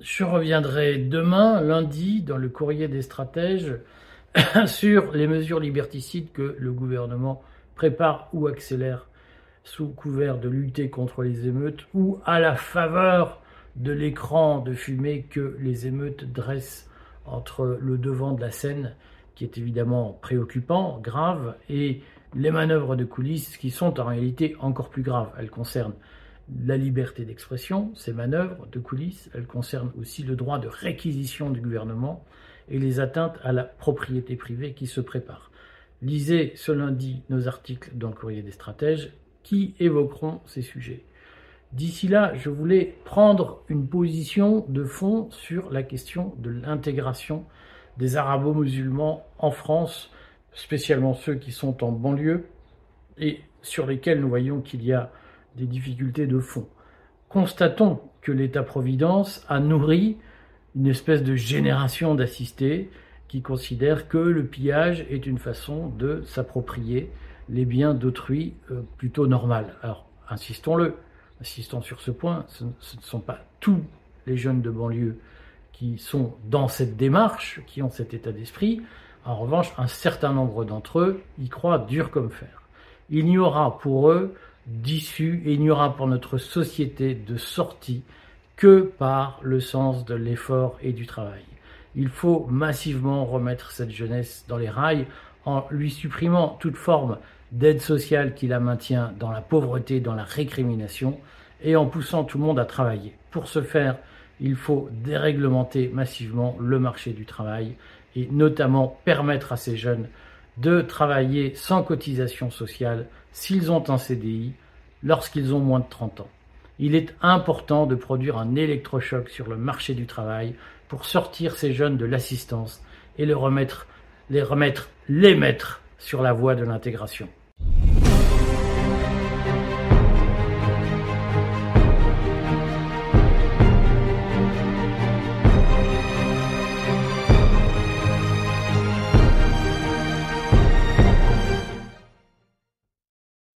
Je reviendrai demain, lundi, dans le courrier des stratèges, sur les mesures liberticides que le gouvernement prépare ou accélère sous couvert de lutter contre les émeutes ou à la faveur de l'écran de fumée que les émeutes dressent entre le devant de la scène, qui est évidemment préoccupant, grave, et les manœuvres de coulisses qui sont en réalité encore plus graves. Elles concernent la liberté d'expression, ces manœuvres de coulisses, elles concernent aussi le droit de réquisition du gouvernement et les atteintes à la propriété privée qui se préparent. Lisez ce lundi nos articles dans le courrier des stratèges qui évoqueront ces sujets. D'ici là, je voulais prendre une position de fond sur la question de l'intégration des arabo-musulmans en France, spécialement ceux qui sont en banlieue et sur lesquels nous voyons qu'il y a des difficultés de fond. Constatons que l'État-providence a nourri une espèce de génération d'assistés qui considèrent que le pillage est une façon de s'approprier les biens d'autrui euh, plutôt normal. Alors, insistons-le, insistons sur ce point, ce, ne sont pas tous les jeunes de banlieue qui sont dans cette démarche, qui ont cet état d'esprit. En revanche, un certain nombre d'entre eux y croient dur comme fer. Il n'y aura pour eux d'issue et il n'y aura pour notre société de sortie que par le sens de l'effort et du travail. Il faut massivement remettre cette jeunesse dans les rails en lui supprimant toute forme d'aide sociale qui la maintient dans la pauvreté, dans la récrimination, et en poussant tout le monde à travailler. Pour ce faire, il faut déréglementer massivement le marché du travail et notamment permettre à ces jeunes de travailler sans cotisation sociale s'ils ont un CDI lorsqu'ils ont moins de 30 ans. Il est important de produire un électrochoc sur le marché du travail pour sortir ces jeunes de l'assistance et les remettre, les remettre, les mettre sur la voie de l'intégration.